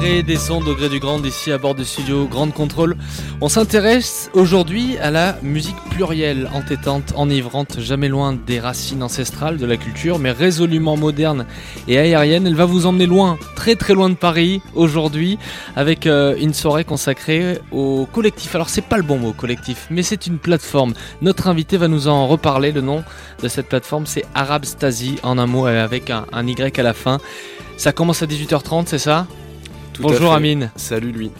Des ondes au gré du grand ici à bord du studio Grande Contrôle. On s'intéresse aujourd'hui à la musique plurielle, entêtante, enivrante, jamais loin des racines ancestrales de la culture, mais résolument moderne et aérienne. Elle va vous emmener loin, très très loin de Paris aujourd'hui, avec euh, une soirée consacrée au collectif. Alors c'est pas le bon mot collectif, mais c'est une plateforme. Notre invité va nous en reparler. Le nom de cette plateforme c'est Arab Stasi en un mot avec un, un Y à la fin. Ça commence à 18h30, c'est ça? Tout Bonjour. Amine. Salut lui.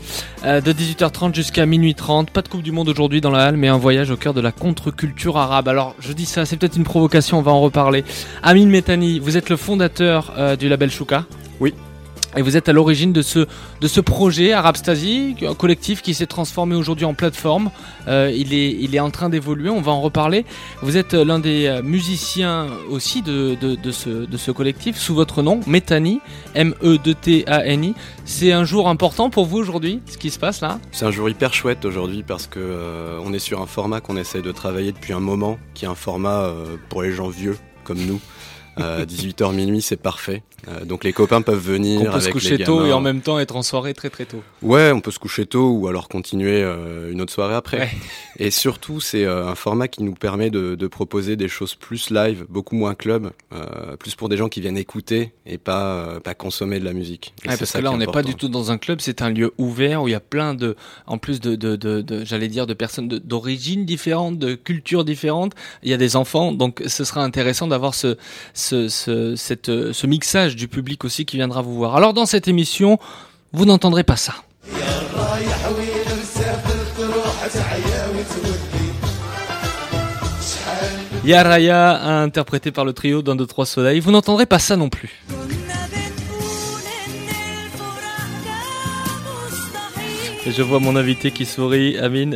Euh, de 18h30 jusqu'à minuit 30. Pas de Coupe du Monde aujourd'hui dans la halle, mais un voyage au cœur de la contre-culture arabe. Alors, je dis ça, c'est peut-être une provocation, on va en reparler. Amine Metani, vous êtes le fondateur euh, du label Chouka. Oui. Et vous êtes à l'origine de ce, de ce projet Arab Stasi, un collectif qui s'est transformé aujourd'hui en plateforme. Euh, il, est, il est en train d'évoluer, on va en reparler. Vous êtes l'un des euh, musiciens aussi de, de, ce, de ce collectif, sous votre nom, Metani, M-E-D-T-A-N-I. C'est un jour important pour vous aujourd'hui, ce qui se passe là? C'est un jour hyper chouette aujourd'hui parce que euh, on est sur un format qu'on essaye de travailler depuis un moment, qui est un format pour les gens vieux comme nous. Euh, 18h minuit, c'est parfait. Euh, donc les copains peuvent venir Qu'on peut avec se coucher les tôt et en même temps être en soirée très très tôt. Ouais, on peut se coucher tôt ou alors continuer euh, une autre soirée après. Ouais. Et surtout, c'est euh, un format qui nous permet de, de proposer des choses plus live, beaucoup moins club, euh, plus pour des gens qui viennent écouter et pas pas consommer de la musique. Ouais, parce que là, on n'est pas du tout dans un club, c'est un lieu ouvert où il y a plein de, en plus de, de, de, j'allais dire, de personnes d'origines différentes, de cultures différentes. Il y a des enfants, donc ce sera intéressant d'avoir ce, ce, ce, mixage du public aussi qui viendra vous voir. Alors, dans cette émission, vous n'entendrez pas ça. Yaraya, interprété par le trio d'un, deux, trois soleils. Vous n'entendrez pas ça non plus. Et je vois mon invité qui sourit, Amine.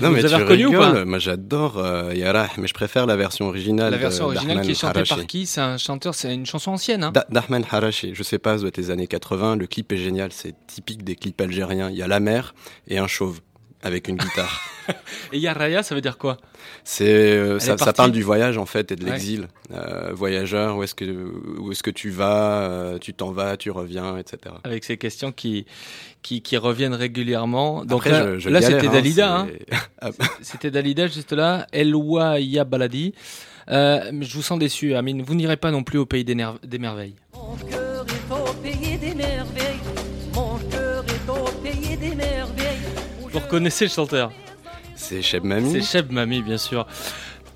Non, vous mais avez reconnu ou pas rigoles. Moi, j'adore euh, Yarah, mais je préfère la version originale. La version originale qui est chantée Harachi. par qui? C'est un chanteur, c'est une chanson ancienne. Hein Da- D'Ahmed Harachi. Je sais pas, ça doit être les années 80. Le clip est génial. C'est typique des clips algériens. Il y a la mer et un chauve avec une guitare. Et Yaraya, ça veut dire quoi? C'est euh, ça, parle du voyage en fait et de Ouais. l'exil. Euh, voyageur, où est-ce que où est-ce que tu vas euh, Tu t'en vas, tu reviens, etc. Avec ces questions qui, qui, qui reviennent régulièrement. Donc Après, là, je- je là, galère, c'était hein, Dalida. hein. C'était Dalida juste là. Elwa Ya Baladi. Euh, mais je vous sens déçu, Amine. Vous n'irez pas non plus au pays des, ner- des merveilles. Mon cœur est au pays reconnaissez le chanteur c'est Cheb Mami. C'est Cheb Mami, bien sûr.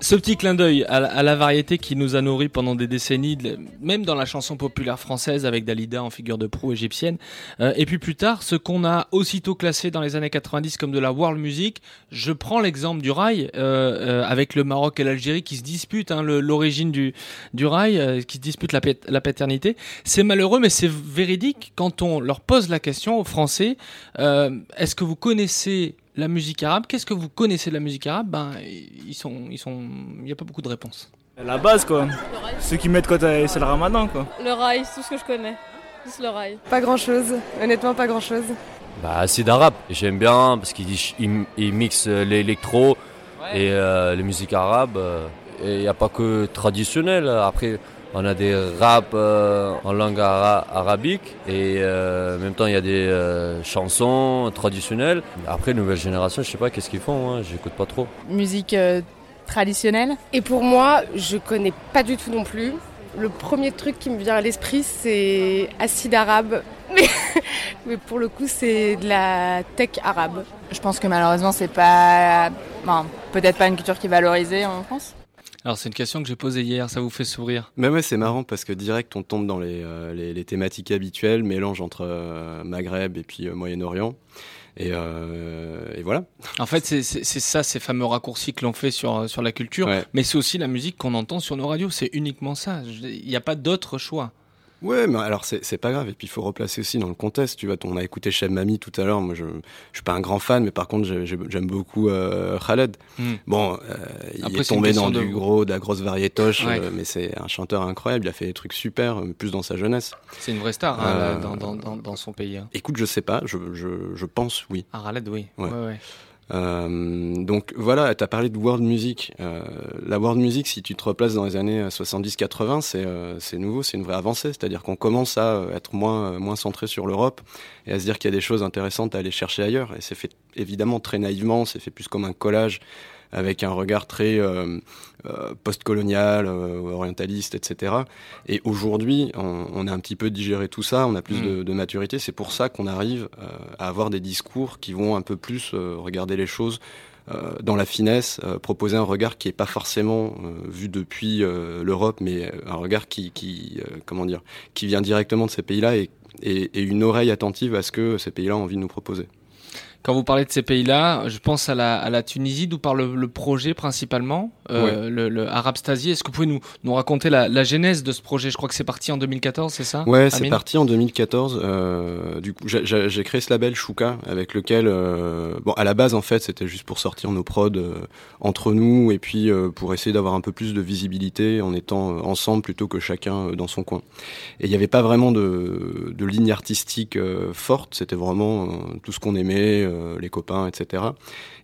Ce petit clin d'œil à, la- à la variété qui nous a nourris pendant des décennies, même dans la chanson populaire française avec Dalida en figure de proue égyptienne. Euh, et puis plus tard, ce qu'on a aussitôt classé dans les années 90 comme de la world music, je prends l'exemple du rail euh, euh, avec le Maroc et l'Algérie qui se disputent hein, l'origine du, du rail, euh, qui se disputent la, la paternité. C'est malheureux, mais c'est véridique quand on leur pose la question aux Français euh, est-ce que vous connaissez la musique arabe Qu'est-ce que vous connaissez de la musique arabe? Ben, ils sont, ils sont, il n'y a pas beaucoup de réponses. La base quoi. Ceux qui mettent quand c'est le ramadan quoi. Le rail, c'est tout ce que je connais. Juste le rail. Pas grand chose, honnêtement pas grand chose. Bah, c'est d'arabe. J'aime bien parce qu'il dit- il, il mixe l'électro et euh, les musiques arabes. et il n'y a pas que traditionnel. Après, on a des raps euh, en langue ara- arabique et euh, en même temps, il y a des euh, chansons traditionnelles. Après, nouvelle génération, je sais pas qu'est-ce qu'ils font. Hein, J'écoute pas trop. Musique euh, traditionnelle? Et pour moi, je connais pas du tout non plus. Le premier truc qui me vient à l'esprit, c'est acide arabe. Mais, mais pour le coup, c'est de la tech arabe. Je pense que malheureusement, c'est pas. Bon, peut-être pas une culture qui est valorisée en France. Alors c'est une question que j'ai posée hier, ça vous fait sourire Mais ouais, c'est marrant parce que direct on tombe dans les, euh, les, les thématiques habituelles, mélange entre euh, Maghreb et puis euh, Moyen-Orient. Et, et, voilà. En fait, c'est ça, ces fameux raccourcis que l'on fait sur, sur la culture, ouais. mais c'est aussi la musique qu'on entend sur nos radios, c'est uniquement ça. Il n'y a pas d'autre choix. Ouais, mais alors c'est pas grave. Et puis il faut replacer aussi dans le contexte. Tu vois, on a écouté Cheb Mami tout à l'heure. Moi, je, je suis pas un grand fan, mais par contre, j'aime beaucoup euh, Khaled. Mm. Bon, euh, il est tombé dans de... du gros, de la grosse variétoche, ouais. euh, mais c'est un chanteur incroyable. Il a fait des trucs super, plus dans sa jeunesse. C'est une vraie star hein, dans, dans, dans, dans, son pays. Hein. Écoute, je sais pas. Je, je, je pense oui. Ah, Khaled, oui. Ouais. ouais, donc voilà, tu as parlé de world music. Euh, la world music, si tu te replaces dans les années 70-80, c'est euh, nouveau, c'est une vraie avancée. C'est-à-dire qu'on commence à être moins, moins centré sur l'Europe et à se dire qu'il y a des choses intéressantes à aller chercher ailleurs. Et c'est fait évidemment très naïvement, c'est fait plus comme un collage avec un regard très euh, euh, post-colonial, euh, orientaliste, etc. Et aujourd'hui, on, on, a un petit peu digéré tout ça, on a plus mmh. de, de, maturité. C'est pour ça qu'on arrive euh, à avoir des discours qui vont un peu plus euh, regarder les choses euh, dans la finesse, proposer un regard qui n'est pas forcément vu depuis l'Europe, mais un regard qui, qui comment dire, qui vient directement de ces pays-là et, et, et une oreille attentive à ce que ces pays-là ont envie de nous proposer. Quand vous parlez de ces pays-là, je pense à la, à la Tunisie, d'où part le, le, projet principalement, euh, ouais. le, le Arab Stasi. Est-ce que vous pouvez nous, nous raconter la, la, genèse de ce projet? Je crois que c'est parti en 2014, c'est ça? Ouais, c'est parti en 2014. Euh, du coup, j'ai créé ce label Shuka, avec lequel, euh, bon, à la base en fait, c'était juste pour sortir nos prods euh, entre nous et puis pour essayer d'avoir un peu plus de visibilité en étant ensemble plutôt que chacun dans son coin. Et il n'y avait pas vraiment de, de ligne artistique forte. C'était vraiment tout ce qu'on aimait les copains, etc.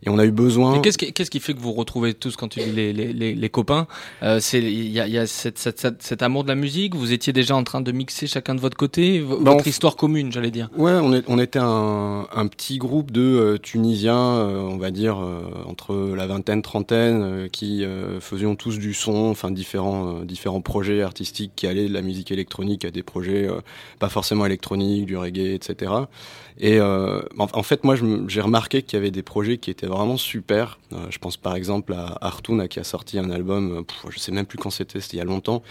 Et on a eu besoin. Qu'est-ce qui, qu qui, fait que vous retrouvez tous quand tu dis les, les, les, les copains? Euh, C'est il y a, y a cette, cette, cette, cet amour de la musique. Vous étiez déjà en train de mixer chacun de votre côté, bah, votre histoire commune, j'allais dire. Ouais, on, est, on était un, un, petit groupe de euh, Tunisiens, euh, on va dire entre la vingtaine, trentaine, qui faisions tous du son, enfin différents différents projets artistiques qui allaient de la musique électronique à des projets pas forcément électroniques, du reggae, etc. Et en, en fait, moi, j'ai remarqué qu'il y avait des projets qui étaient vraiment super. Euh, je pense par exemple à Artuna qui a sorti un album, pff, je sais même plus quand c'était, c'était il y a longtemps,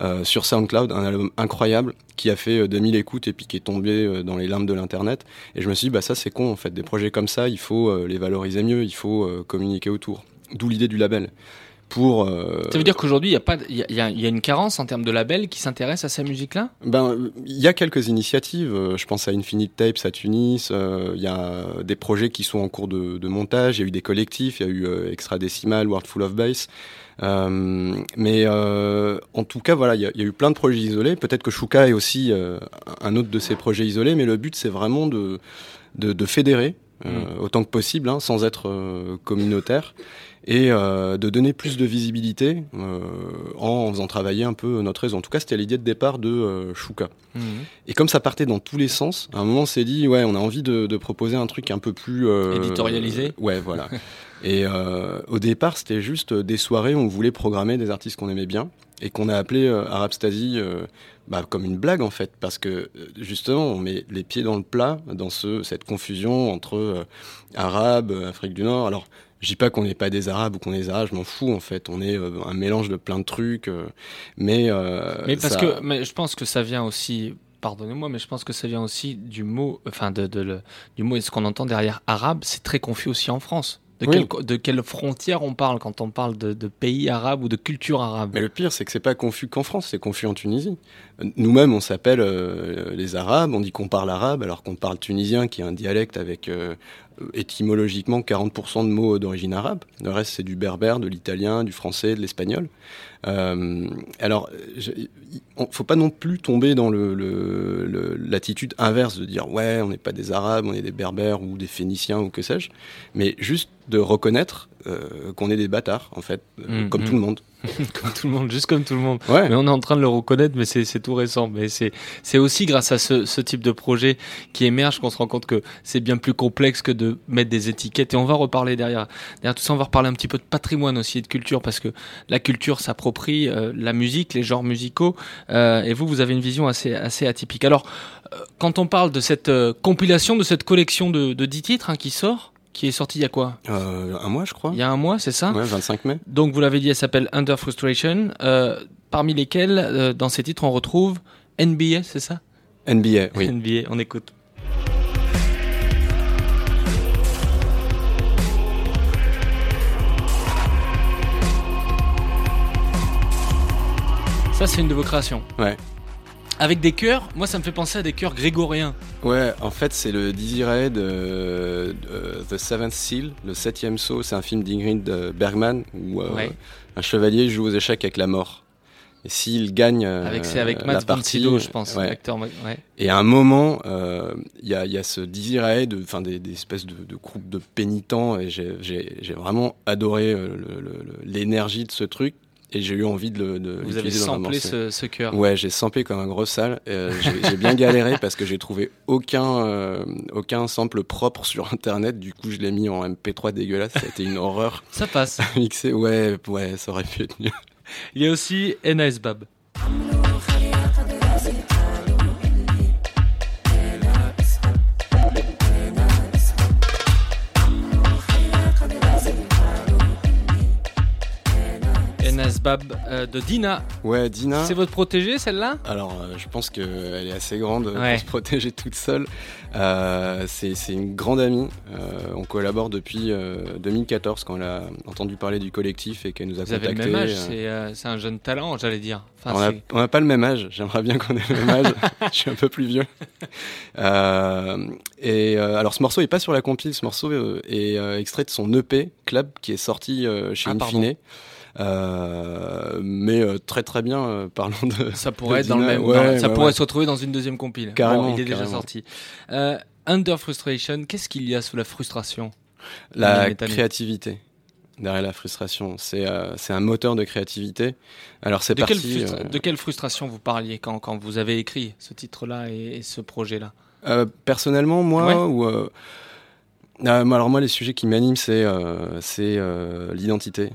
euh, sur SoundCloud, un album incroyable qui a fait 2000 écoutes et puis qui est tombé dans les limbes de l'internet. Et je me suis dit, bah ça c'est con en fait, des projets comme ça, il faut euh, les valoriser mieux, il faut euh, communiquer autour. D'où l'idée du label. Pour, euh... Ça veut dire qu'aujourd'hui, il y a pas, il y, y, a, y a une carence en termes de labels qui s'intéressent à ces musiques-là Ben, il y a quelques initiatives. Je pense à Infinite Tapes à Tunis. Euh, il y a des projets qui sont en cours de, de montage. Il y a eu des collectifs. Il y a eu euh, Extra Decimal, World Full of Bass. Euh, mais euh, en tout cas, voilà, il y, y, a eu plein de projets isolés. Peut-être que Shuka est aussi euh, un autre de ces projets isolés, mais le but, c'est vraiment de, de, de fédérer mmh. autant que possible, hein, sans être communautaire et euh, de donner plus de visibilité euh, en faisant travailler un peu notre réseau. En tout cas, c'était l'idée de départ de euh, Shuka. Mmh. Et comme ça partait dans tous les sens, à un moment, on s'est dit, ouais, on a envie de, de, proposer un truc un peu plus... Éditorialisé Ouais, voilà. et au départ, c'était juste des soirées où on voulait programmer des artistes qu'on aimait bien et qu'on a appelé Arab Stasi bah, comme une blague en fait, parce que justement on met les pieds dans le plat dans ce, cette confusion entre euh, Arabes, Afrique du Nord. Alors je dis pas qu'on n'est pas des Arabes ou qu'on est des Arabes, je m'en fous en fait. On est euh, un mélange de plein de trucs, euh, mais mais parce ça... que mais je pense que ça vient aussi. Pardonnez-moi, mais je pense que ça vient aussi du mot, enfin de, de, de du mot et ce qu'on entend derrière arabe, c'est très confus aussi en France. De, oui. quelle, de quelle frontière on parle quand on parle de, de, pays arabes ou de culture arabe? Mais le pire, c'est que c'est pas confus qu'en France, c'est confus en Tunisie. Nous-mêmes, on s'appelle euh, les Arabes, on dit qu'on parle arabe, alors qu'on parle tunisien, qui est un dialecte avec euh, étymologiquement 40% de mots d'origine arabe. Le reste, c'est du berbère, de l'italien, du français, de l'espagnol. Euh, alors, il faut pas non plus tomber dans le, le, l'attitude inverse de dire ouais, on n'est pas des Arabes, on est des Berbères ou des Phéniciens ou que sais-je, mais juste de reconnaître euh, qu'on est des bâtards, en fait, euh, Mm, comme mm. tout le monde. comme tout le monde, juste comme tout le monde. Ouais. Mais on est en train de le reconnaître, mais c'est tout récent. Mais c'est c'est aussi grâce à ce, ce type de projet qui émerge qu'on se rend compte que c'est bien plus complexe que de mettre des étiquettes. Et on va reparler derrière. Derrière tout ça, on va reparler un petit peu de patrimoine aussi et de culture parce que la culture s'approprie euh, la musique, les genres musicaux. Euh, et vous, vous avez une vision assez assez atypique. Alors, euh, quand on parle de cette euh, compilation, de cette collection de, de 10 titres hein, qui sort, qui est sortie il y a quoi Euh, un mois, je crois. Il y a un mois, c'est ça Ouais, 25 mai. donc vous l'avez dit, elle s'appelle Under Frustration, euh, parmi lesquels, euh, dans ces titres, on retrouve NBA, c'est ça NBA, oui. NBA, on écoute. Ça, c'est une de vos créations. Ouais. Avec des chœurs, moi ça me fait penser à des chœurs grégoriens. Ouais, en fait, c'est le Dizzy Ray de, de The Seventh Seal, le septième saut. C'est un film d'Ingrid euh, Bergman où euh, Ouais. un chevalier joue aux échecs avec la mort. Et s'il gagne euh, Avec, c'est avec la Matt von partie, je pense, ouais. Et à un moment, euh, il y, a, il y a ce Dizzy Ray, de, enfin des, des espèces de, de groupes de pénitents, et j'ai- vraiment adoré euh, l'énergie de ce truc. Et j'ai eu envie de le. De Vous avez dans samplé ce, ce chœur. Ouais, j'ai sampé comme un gros sale. Euh, j'ai bien galéré parce que j'ai trouvé aucun, euh, aucun sample propre sur internet. Du coup, je l'ai mis en MP3 dégueulasse. Ça a été une horreur. Ça passe. Mixé, ouais, ouais, ça aurait pu être mieux. Il y a aussi NAS Bab. Bab euh, de Dina. Ouais, Dina. C'est votre protégée celle-là? Alors, euh, je pense qu'elle est assez grande Ouais. pour se protéger toute seule. Euh, c'est une grande amie. On collabore depuis euh, 2014 quand elle a entendu parler du collectif et qu'elle nous a Vous avez le même âge, c'est un jeune talent, j'allais dire. Enfin, on n'a pas le même âge. J'aimerais bien qu'on ait le même âge. je suis un peu plus vieux. Et alors, ce morceau est pas sur la compile. Ce morceau est extrait de son EP Club qui est sorti chez Ah, pardon. Euh, mais euh, très très bien. euh, parlons de. Ça pourrait de être dans le même. Ouais, dans- ça ouais, pourrait ouais. se retrouver dans une deuxième compile. Carrément, Bon, il est déjà sorti. Under Frustration, qu'est-ce qu'il y a sous la frustration La créativité derrière la frustration, c'est euh, c'est un moteur de créativité. Alors c'est de, parti. euh, de quelle frustration vous parliez quand, quand vous avez écrit ce titre-là et, et ce projet-là? Euh, personnellement, moi, Ouais. ou moi, alors moi, les sujets qui m'animent, c'est l'identité,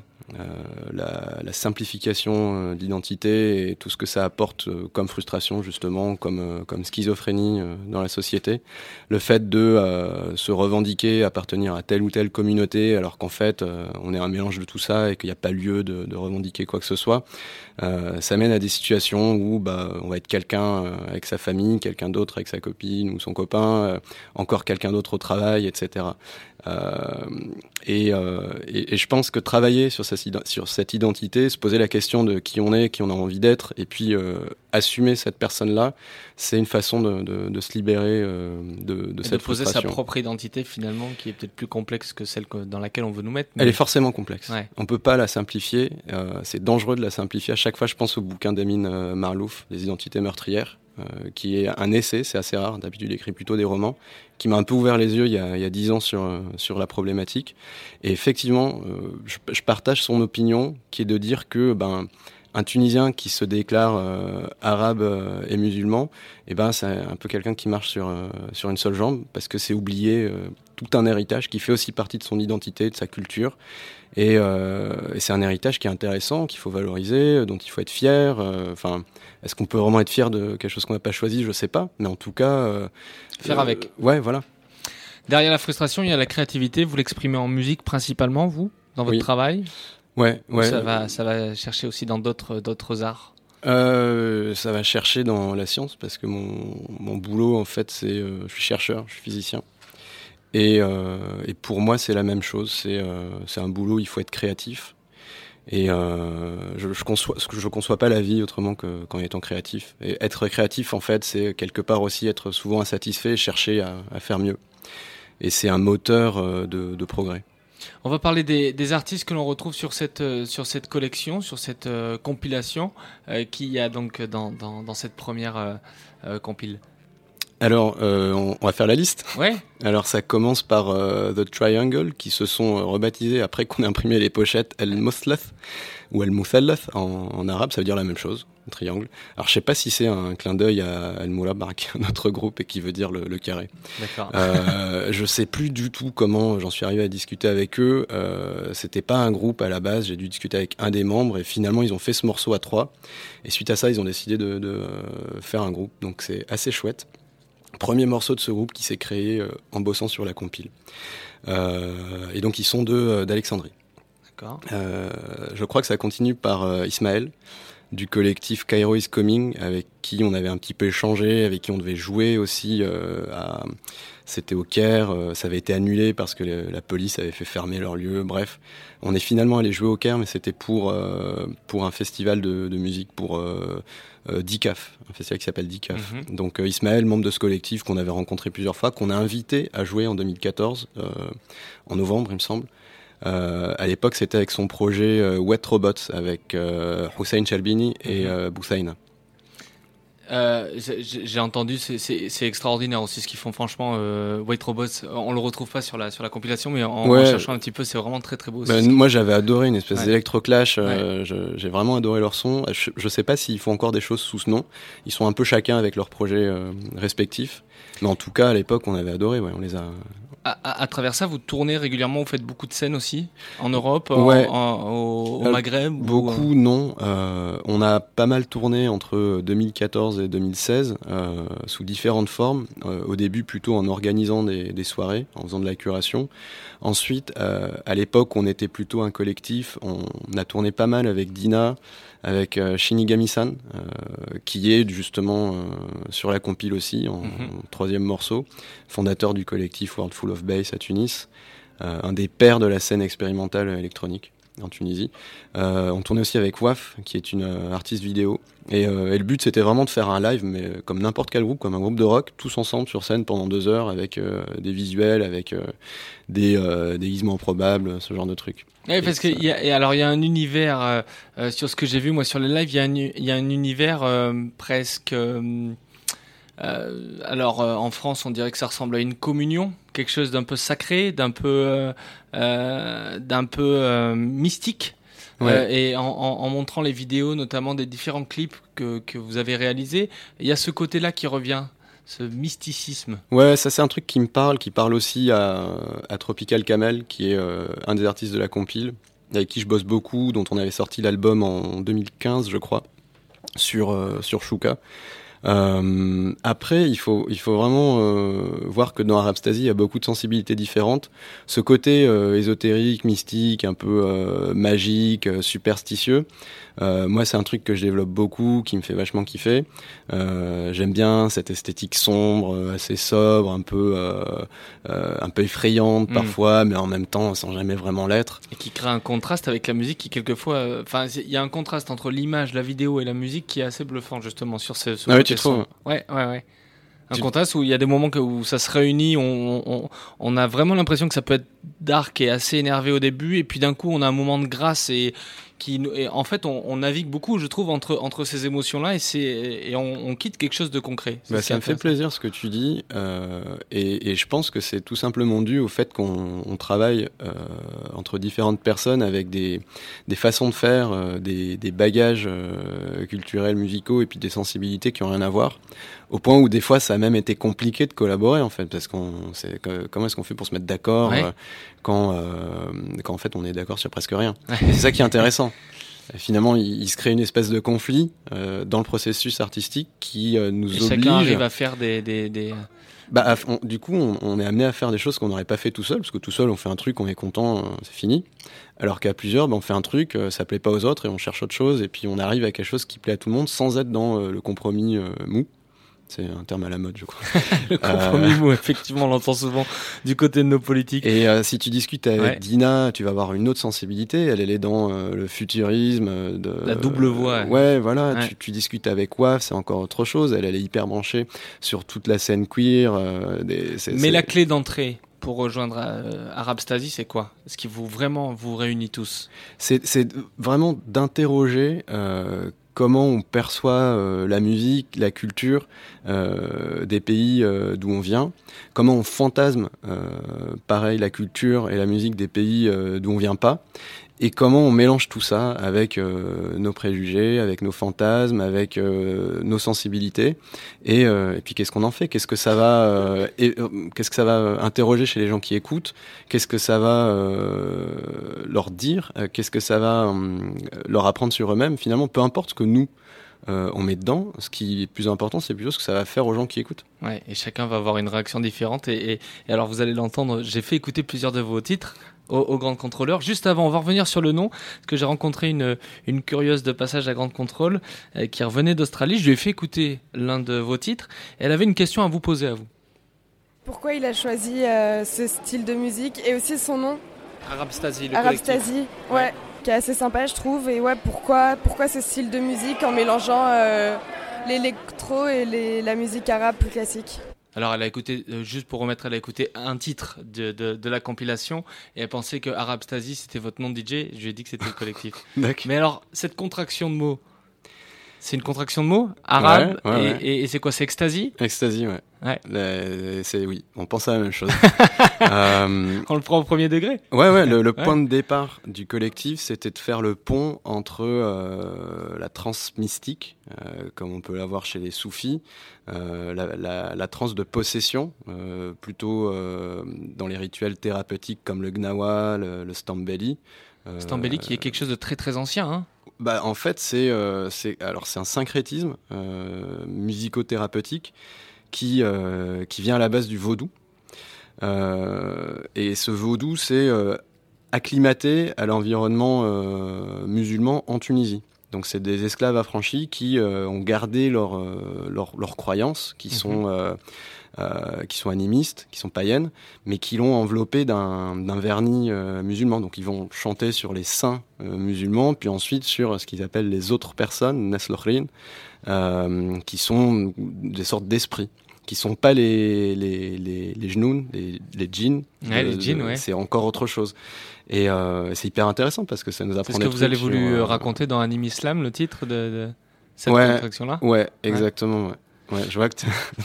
la, la simplification euh, d'identité et tout ce que ça apporte euh, comme frustration justement, comme euh, comme schizophrénie euh, dans la société. Le fait de euh, se revendiquer, appartenir à telle ou telle communauté, alors qu'en fait, euh, on est un mélange de tout ça et qu'il n'y a pas lieu de, de revendiquer quoi que ce soit. Euh, ça mène à des situations où bah, on va être quelqu'un euh, avec sa famille, quelqu'un d'autre avec sa copine ou son copain, euh, encore quelqu'un d'autre au travail, etc. Et, euh, et, et je pense que travailler sur, sur cette identité, se poser la question de qui on est, qui on a envie d'être, et puis assumer cette personne-là, c'est une façon de, de, de se libérer euh, de, de Et cette de poser sa propre identité finalement, qui est peut-être plus complexe que celle que- dans laquelle on veut nous mettre. Elle est forcément complexe. Ouais. On peut pas la simplifier. euh, c'est dangereux de la simplifier. À chaque fois, je pense au bouquin d'Amine euh, Marlouf, Les identités meurtrières, euh, qui est un essai. C'est assez rare. D'habitude, il écrit plutôt des romans. Qui m'a un peu ouvert les yeux il y a, 10 ans sur, euh, sur la problématique. Et effectivement, euh, je, je partage son opinion, qui est de dire que ben, un Tunisien qui se déclare euh, arabe euh, et musulman, eh ben, c'est un peu quelqu'un qui marche sur, euh, sur une seule jambe, parce que c'est oublier tout un héritage qui fait aussi partie de son identité, de sa culture. Et, et c'est un héritage qui est intéressant, qu'il faut valoriser, dont il faut être fier. Enfin, est-ce qu'on peut vraiment être fier de quelque chose qu'on n'a pas choisi? Je sais pas, mais en tout cas, Faire avec. Ouais, voilà. Derrière la frustration, il y a la créativité. Vous l'exprimez en musique principalement, vous, dans votre Oui. travail? Ouais, Ou ouais. Ça va, ça va chercher aussi dans d'autres, d'autres arts. Euh, ça va chercher dans la science parce que mon, mon boulot en fait c'est euh, je suis chercheur, je suis physicien et, euh, et pour moi c'est la même chose, c'est euh, c'est un boulot il faut être créatif et euh, je, je conçois je conçois pas la vie autrement que qu'en étant créatif et être créatif en fait c'est quelque part aussi être souvent insatisfait et chercher à, à faire mieux et c'est un moteur euh, de, de progrès. On va parler des, des artistes que l'on retrouve sur cette, euh, sur cette collection, sur cette euh, compilation, euh, qui y a donc dans, dans, dans cette première euh, compile. Alors, on, on va faire la liste. Ouais. Alors, ça commence par The Triangle, qui se sont rebaptisés après qu'on ait imprimé les pochettes El Moslath ou El Muthallath en, en arabe, ça veut dire la même chose, triangle. Alors, je sais pas si c'est un clin d'œil à El Moulaba, qui est un autre groupe et qui veut dire le, le carré. D'accord. Euh, je sais plus du tout comment j'en suis arrivé à discuter avec eux. Euh, C'était pas un groupe à la base. J'ai dû discuter avec un des membres et finalement ils ont fait ce morceau à trois. Et suite à ça, ils ont décidé de, de faire un groupe. Donc c'est assez chouette. Premier morceau de ce groupe qui s'est créé euh, en bossant sur la compile. Euh, et donc ils sont de euh, d'Alexandrie. Euh, je crois que ça continue par euh, Ismaël du collectif Cairo is Coming avec qui on avait un petit peu échangé, avec qui on devait jouer aussi. euh, à... C'était au Caire, euh, ça avait été annulé parce que le- la police avait fait fermer leur lieu. Bref, on est finalement allé jouer au Caire, mais c'était pour euh, pour un festival de, de musique pour DICAF, un festival qui s'appelle DICAF. Mhm. Donc Ismaël, membre de ce collectif qu'on avait rencontré plusieurs fois, qu'on a invité à jouer en 2014, euh, en novembre, il me semble. Euh, à l'époque, c'était avec son projet euh, Wet Robots avec euh, Hussein Chalbini et Mhm. Boussaïna. Euh, j'ai entendu, c'est- extraordinaire aussi ce qu'ils font. Franchement, euh, White Robots, on le retrouve pas sur la sur la compilation, mais en, Ouais. en cherchant un petit peu, c'est vraiment très très beau. Ben, moi, j'avais adoré une espèce Ouais. d'électroclash. euh, J'ai vraiment adoré leur son. Je, je sais pas s'ils font encore des choses sous ce nom. Ils sont un peu chacun avec leurs projets euh, respectifs. Mais en tout cas, à l'époque, on avait adoré. Ouais, on les a. À, à- à travers ça, vous tournez régulièrement, vous faites beaucoup de scènes aussi en Europe, Ouais. en- au, au Maghreb. ou, Beaucoup, non. On a pas mal tourné entre 2014 et 2016 euh, sous différentes formes. Euh, au début, plutôt en organisant des, des soirées, en faisant de la curation. Ensuite, euh, à l'époque, on était plutôt un collectif. On, a tourné pas mal avec Dina, avec Shinigami-san, qui est justement sur la compile aussi, en, Mhm. en troisième morceau, fondateur du collectif World Full of Bass à Tunis, un des pères de la scène expérimentale électronique en Tunisie. Euh, on tournait aussi avec Waf, qui est une euh, artiste vidéo. Et, euh, et le but, c'était vraiment de faire un live, mais comme n'importe quel groupe, comme un groupe de rock, tous ensemble sur scène pendant deux heures, avec des visuels, avec des déguisements probables, ce genre de trucs. Ouais, parce que y a, et alors il y a un univers sur ce que j'ai vu moi sur les lives, il y a un, u- il y a un univers presque. Euh, alors euh, en France, on dirait que ça ressemble à une communion, quelque chose d'un peu sacré, d'un peu, euh, d'un peu mystique. Ouais. Et en, en- en montrant les vidéos, notamment des différents clips que, que vous avez réalisés, il y a ce côté-là qui revient, ce mysticisme. Ouais, ça c'est un truc qui me parle, qui parle aussi à, à Tropical Camel, qui est euh, un des artistes de la compile, avec qui je bosse beaucoup, dont on avait sorti l'album en 2015, je crois, sur, euh, sur Shuka. Euh, après, il faut, il faut vraiment euh, voir que dans Arabstasy, il y a beaucoup de sensibilités différentes. Ce côté euh, ésotérique, mystique, un peu euh, magique, euh, superstitieux, euh, moi, c'est un truc que je développe beaucoup, qui me fait vachement kiffer. Euh, J'aime bien cette esthétique sombre, assez sobre, un peu, euh, euh, un peu effrayante Mm. parfois, mais en même temps sans jamais vraiment l'être. Et qui crée un contraste avec la musique qui quelquefois, enfin, il y a un contraste entre l'image, la vidéo et la musique qui est assez bluffant justement sur ce. ce Ah oui, tu trouves son. Ouais, ouais, ouais. Un Tu- contraste où il y a des moments que, où ça se réunit, on, on, on a vraiment l'impression que ça peut être dark et assez énervé au début, et puis d'un coup on a un moment de grâce et qui, en fait on, on navigue beaucoup, je trouve, entre entre ces émotions-là et c'est et on, on quitte quelque chose de concret. Bah, ça me fait plaisir ce que tu dis, euh, et, et je pense que c'est tout simplement dû au fait qu'on on travaille euh, entre différentes personnes avec des, des façons de faire, euh, des, des bagages culturels, musicaux, et puis des sensibilités qui ont rien à voir, au point où des fois ça a même été compliqué de collaborer en fait, parce qu'on sait comment est-ce qu'on fait pour se mettre d'accord Ouais. Quand, euh, quand en fait on est d'accord sur presque rien. C'est ça qui est intéressant. Finalement, il, il se crée une espèce de conflit euh, dans le processus artistique qui euh, nous Et oblige. chacun arrive à faire des, des, des... Bah, à- on- du coup, on, on est amené à faire des choses qu'on n'aurait pas fait tout seul, parce que tout seul, on fait un truc, on est content, c'est fini. Alors qu'à plusieurs, bah, on fait un truc, ça plaît pas aux autres, et on cherche autre chose, et puis on arrive à quelque chose qui plaît à tout le monde, sans être dans le compromis mou. C'est un terme à la mode, je crois. le compromis mou, effectivement, on l'entend souvent du côté de nos politiques. Et euh, si tu discutes avec Ouais. Dina, tu vas avoir une autre sensibilité. Elle, elle est dans euh, le futurisme. euh, De, La double voix. euh, ouais, voilà. Ouais. Tu, tu discutes avec Waf, c'est encore autre chose. Elle, elle est hyper branchée sur toute la scène queer. euh, des, Mais la clé d'entrée pour rejoindre euh, c'est quoi? Ce qui vous vraiment vous réunit tous? C'est c'est vraiment d'interroger euh, comment on perçoit euh, la musique, la culture euh, des pays euh, d'où on vient, comment on fantasme, pareil, la culture et la musique des pays d'où on vient pas, et comment on mélange tout ça avec nos préjugés, avec nos fantasmes, avec nos sensibilités, et, et puis qu'est-ce qu'on en fait? Qu'est-ce que ça va, qu'est-ce que ça va interroger chez les gens qui écoutent? Qu'est-ce que ça va leur dire? Qu'est-ce que ça va leur apprendre sur eux-mêmes? Finalement, peu importe ce que nous euh, on met dedans. Ce qui est plus important, c'est plutôt ce que ça va faire aux gens qui écoutent. Ouais, et chacun va avoir une réaction différente. Et, alors, vous allez l'entendre, j'ai fait écouter plusieurs de vos titres au, Grand Contrôleur. Juste avant, on va revenir sur le nom, parce que j'ai rencontré une, une curieuse de passage à Grand Contrôle euh, qui revenait d'Australie. Je lui ai fait écouter l'un de vos titres. elle avait une question à vous poser à vous. Pourquoi il a choisi euh, ce style de musique et aussi son nom? Arabstasy, le Arabstasy, ouais qui est assez sympa, je trouve. Et ouais, pourquoi, pourquoi ce style de musique en mélangeant euh, l'électro et la musique arabe plus classique? Alors elle a écouté, euh, juste pour remettre, elle a écouté un titre de, de, la compilation et elle pensait que Arabstasy c'était votre nom de DJ. Je lui ai dit que c'était le collectif. Mais alors, cette contraction de mots, c'est une contraction de mots arabe et, c'est quoi C'est ecstasy? Ecstasy, ouais. ouais. C'est oui, on pense à la même chose. euh, on le prend au premier degré. Ouais, ouais. Le, point de départ du collectif, c'était de faire le pont entre euh, la transe mystique, euh, comme on peut l'avoir chez les soufis, euh, la, la, la transe de possession, plutôt dans les rituels thérapeutiques comme le gnawa, le, le stambeli. Stambeli qui est quelque chose de très très ancien. Hein bah, en fait, c'est euh, alors c'est un syncrétisme euh, musico-thérapeutique qui euh, qui vient à la base du vaudou. Et ce vaudou, c'est acclimaté à l'environnement musulman en Tunisie. Donc c'est des esclaves affranchis qui ont gardé leurs leur, leur croyances, qui mhm. sont euh, qui sont animistes, qui sont païennes, mais qui l'ont enveloppé d'un vernis euh, musulman. Donc ils vont chanter sur les saints euh, musulmans, puis ensuite sur ce qu'ils appellent les autres personnes, Neslochrin, qui sont des sortes d'esprits qui sont pas les les les, les les, les djinns. les djinns, ouais. C'est encore autre chose. Et euh, c'est hyper intéressant parce que ça nous apprend. C'est ce que vous avez voulu raconter dans Anim Islam, le titre de, de cette ouais, là Ouais, exactement. Ouais. Ouais, je vois que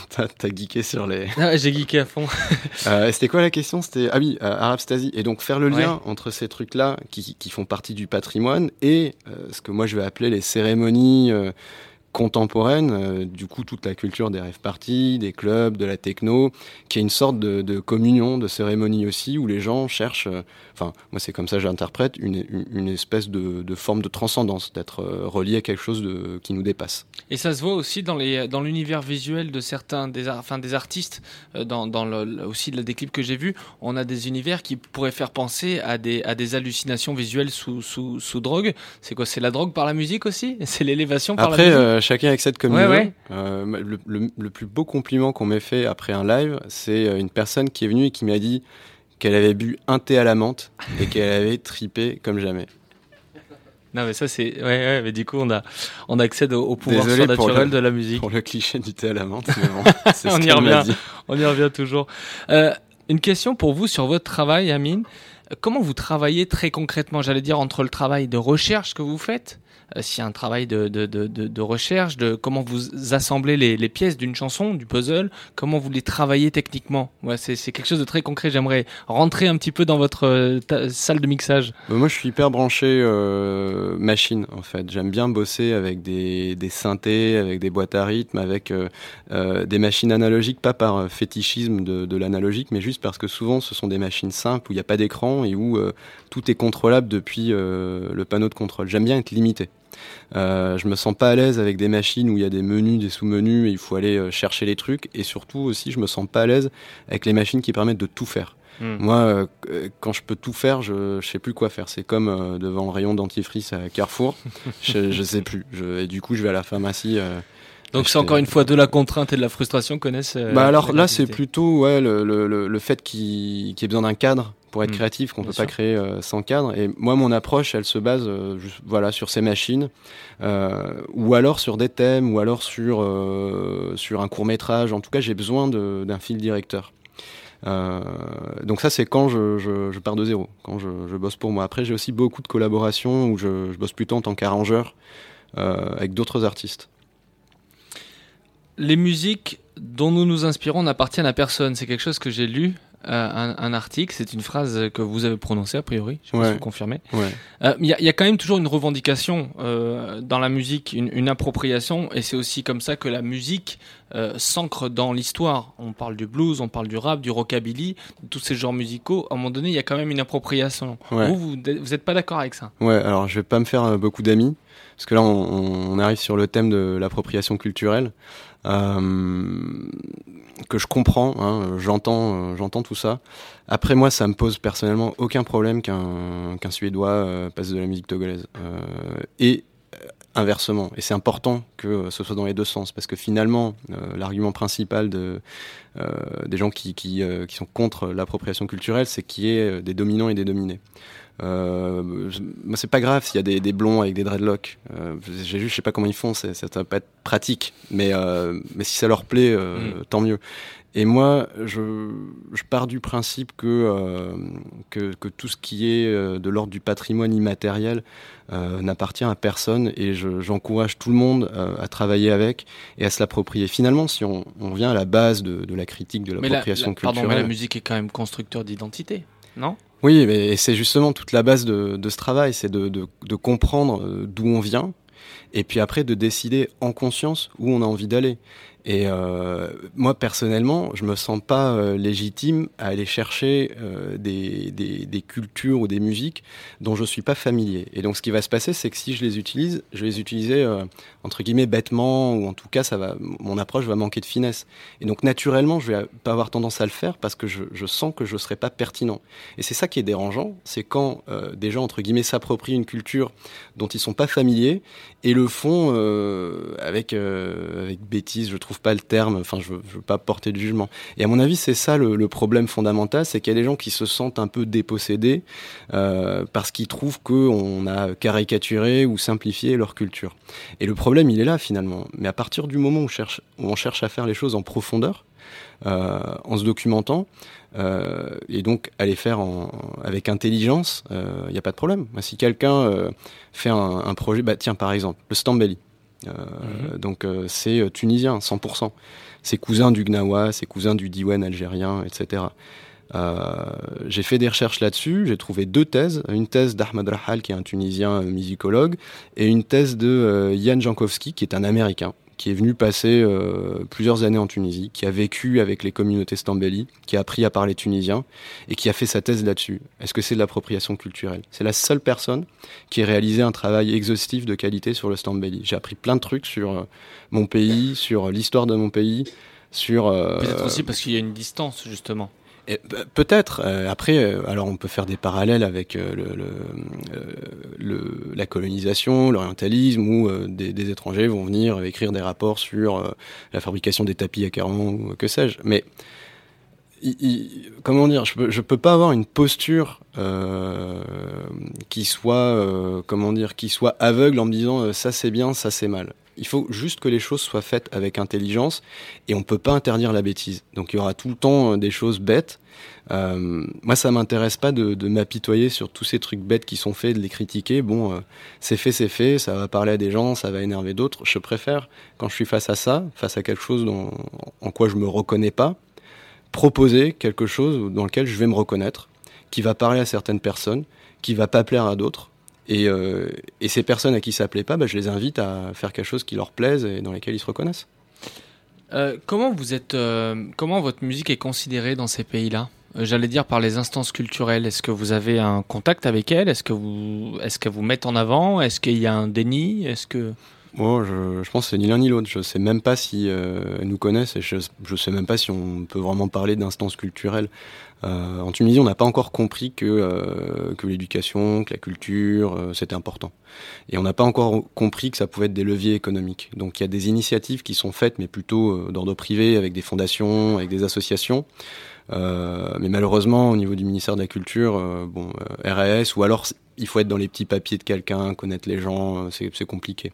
t'as as geeké sur les. Ah, j'ai geeké à fond. euh, C'était quoi la question? C'était ah oui, euh, Arabstasy. Et donc faire le lien entre ces trucs-là qui, qui, font partie du patrimoine et euh, ce que moi je vais appeler les cérémonies euh, contemporaine, euh, du coup toute la culture des rêves parties, des clubs, de la techno, qui est une sorte de, de communion, de cérémonie aussi, où les gens cherchent, euh, enfin moi c'est comme ça j'interprète, une, une, espèce de, de, forme de transcendance, d'être euh, relié à quelque chose de, qui nous dépasse. Et ça se voit aussi dans les dans l'univers visuel de certains des, enfin, des artistes, dans, dans le, aussi des clips que j'ai vus, on a des univers qui pourraient faire penser à des, à des hallucinations visuelles sous, sous, sous drogue. C'est quoi C'est la drogue par la musique aussi? C'est l'élévation par Après, la musique chacun accède comme il veut. Euh, le, plus beau compliment qu'on m'ait fait après un live, c'est euh, une personne qui est venue et qui m'a dit qu'elle avait bu un thé à la menthe et qu'elle avait tripé comme jamais. Non mais ça c'est ouais, ouais, mais du coup on a on accède au, pouvoir surnaturel de la musique. Pour le cliché du thé à la menthe, on y revient. On y revient toujours. Euh, une question pour vous sur votre travail, Amine. Comment vous travaillez très concrètement, j'allais dire entre le travail de recherche que vous faites s'il y a un travail de, recherche, de comment vous assemblez les, pièces d'une chanson, du puzzle, comment vous les travaillez techniquement. C'est quelque chose de très concret. J'aimerais rentrer un petit peu dans votre euh, salle de mixage. Euh, moi, je suis hyper branché euh, machine, en fait. J'aime bien bosser avec des, synthés, avec des boîtes à rythme, avec euh, des machines analogiques, pas par fétichisme de l'analogique, mais juste parce que souvent, ce sont des machines simples où il n'y a pas d'écran et où tout est contrôlable depuis le panneau de contrôle. J'aime bien être limité. Euh, je me sens pas à l'aise avec des machines où il y a des menus, des sous-menus et il faut aller euh, chercher les trucs. Et surtout aussi, je me sens pas à l'aise avec les machines qui permettent de tout faire. Hmm. Moi, euh, quand je peux tout faire, je, je sais plus quoi faire. C'est comme euh, devant le rayon dentifrice à Carrefour. je, je sais plus. Je, et du coup, je vais à la pharmacie. donc c'est encore une fois de la contrainte et de la frustration connaissent. bah alors là c'est plutôt ouais le, le, le, fait qu'il y ait besoin d'un cadre pour être mm. créatif qu'on peut pas créer euh, sans cadre. Et moi, mon approche, elle se base euh, voilà sur ces machines, euh, ou alors sur des thèmes, ou alors sur sur un court métrage. En tout cas, j'ai besoin d'un fil directeur. donc ça, c'est quand je, je, je, pars de zéro, quand je, je, bosse pour moi. Après, j'ai aussi beaucoup de collaborations où je, je bosse plutôt en tant qu'arrangeur. avec d'autres artistes. Les musiques dont nous nous inspirons n'appartiennent à personne. C'est quelque chose que j'ai lu euh, un, article, c'est une phrase que vous avez prononcée a priori, je si vous confirmez. Euh, il y, a quand même toujours une revendication euh, dans la musique, une, appropriation, et c'est aussi comme ça que la musique s'ancre dans l'histoire. On parle du blues, on parle du rap, du rockabilly, tous ces genres musicaux. À un moment donné, il y a quand même une appropriation. Vous, vous, n'êtes pas d'accord avec ça? Ouais, alors je vais pas me faire beaucoup d'amis, parce que là, on, on, arrive sur le thème de l'appropriation culturelle. Euh, que je comprends, hein, j'entends, euh, j'entends tout ça. Après moi, ça me pose personnellement aucun problème qu'un Suédois euh, passe de la musique togolaise. et inversement. Et c'est important que ce soit dans les deux sens, parce que finalement, l'argument principal de, des gens qui, qui sont contre l'appropriation culturelle, c'est qu'il y ait des dominants et des dominés. Euh, c'est pas grave s'il y a des, des, blonds avec des dreadlocks. Euh, j'ai juste, je sais pas comment ils font, ça va pas être pratique. Mais, euh, mais si ça leur plaît, euh, mm. tant mieux. Et moi, je, je pars du principe que, euh, que, que, tout ce qui est de l'ordre du patrimoine immatériel n'appartient à personne et j'encourage tout le monde à travailler avec et à se l'approprier. Finalement, si on, on, vient à la base de, de la critique de l'appropriation culturelle... Pardon, mais la musique est quand même constructeur d'identité, non? Oui, mais c'est justement toute la base de, ce travail, c'est de, comprendre euh, d'où on vient, et puis après de décider en conscience où on a envie d'aller. Et euh, moi personnellement, je me sens pas euh, légitime à aller chercher euh, des, des, cultures ou des musiques dont je suis pas familier. Et donc ce qui va se passer, c'est que si je les utilise, je vais les utiliser entre guillemets bêtement ou en tout cas ça va, mon approche va manquer de finesse. Et donc naturellement, je vais pas avoir tendance à le faire parce que je, je sens que je serai pas pertinent. Et c'est ça qui est dérangeant, c'est quand des gens entre guillemets s'approprient une culture dont ils sont pas familiers et le font avec avec bêtise, je trouve pas le terme, enfin je, je veux pas porter de jugement. Et à mon avis, c'est ça le, problème fondamental, c'est qu'il y a des gens qui se sentent un peu dépossédés euh, parce qu'ils trouvent qu'on a caricaturé ou simplifié leur culture. Et le problème, il est là finalement. Mais à partir du moment où on cherche, à faire les choses en profondeur, euh, en se documentant, euh, et donc aller faire en, avec intelligence, il n'y a pas de problème. Si quelqu'un fait un, projet, bah tiens par exemple, le Stambeli, euh, donc euh, c'est euh, tunisien, 100%. C'est cousin du Gnawa, c'est cousin du Diwan algérien, etc. j'ai fait des recherches là-dessus, j'ai trouvé deux thèses, une thèse d'Ahmad Rahal qui est un Tunisien musicologue et une thèse de Yann Jankowski qui est un Américain qui est venu passer euh, plusieurs années en Tunisie, qui a vécu avec les communautés Stambeli, qui a appris à parler tunisien et qui a fait sa thèse là-dessus. Est-ce que c'est de l'appropriation culturelle? C'est la seule personne qui ait réalisé un travail exhaustif de qualité sur le Stambeli. J'ai appris plein de trucs sur euh, mon pays, sur l'histoire de mon pays, sur... Euh, Peut-être aussi parce qu'il y a une distance, justement. Bah, peut-être. Euh, après, euh, alors on peut faire des parallèles avec euh, la colonisation, l'orientalisme, où des, étrangers vont venir écrire des rapports sur la fabrication des tapis à Caron ou que sais-je. Mais comment dire, je peux, peux pas avoir une posture qui soit, comment dire, qui soit aveugle en me disant ça c'est bien, ça c'est mal. Il faut juste que les choses soient faites avec intelligence et on peut pas interdire la bêtise. Donc il y aura tout le temps euh, des choses bêtes. Euh, moi, ça m'intéresse pas de, m'apitoyer sur tous ces trucs bêtes qui sont faits, de les critiquer. Bon, euh, c'est fait, c'est fait, ça va parler à des gens, ça va énerver d'autres. Je préfère, quand je suis face à ça, face à quelque chose en quoi je me reconnais pas, proposer quelque chose dans lequel je vais me reconnaître, qui va parler à certaines personnes, qui va pas plaire à d'autres et, euh, et, ces personnes à qui ça plaît pas, bah, je les invite à faire quelque chose qui leur plaise et dans lesquels ils se reconnaissent. Euh, euh, comment votre musique est considérée dans ces pays-là? J'allais dire par les instances culturelles. Est-ce que vous avez un contact avec elles? Est-ce que vous, est-ce qu'elles vous mettent en avant? Est-ce qu'il y a un déni? Est-ce que moi, je, pense que c'est ni l'un ni l'autre. Je sais même pas si euh, elles nous connaissent et je, je sais même pas si on peut vraiment parler d'instances culturelles. Euh, en Tunisie, on n'a pas encore compris que, euh, l'éducation, que la culture, c'était important. Et on n'a pas encore compris que ça pouvait être des leviers économiques. Donc il y a des initiatives qui sont faites, mais plutôt d'ordre privé, avec des fondations, avec des associations. mais malheureusement, au niveau du ministère de la Culture, bon, RAS, ou alors il faut être dans les petits papiers de quelqu'un, connaître les gens, c'est compliqué.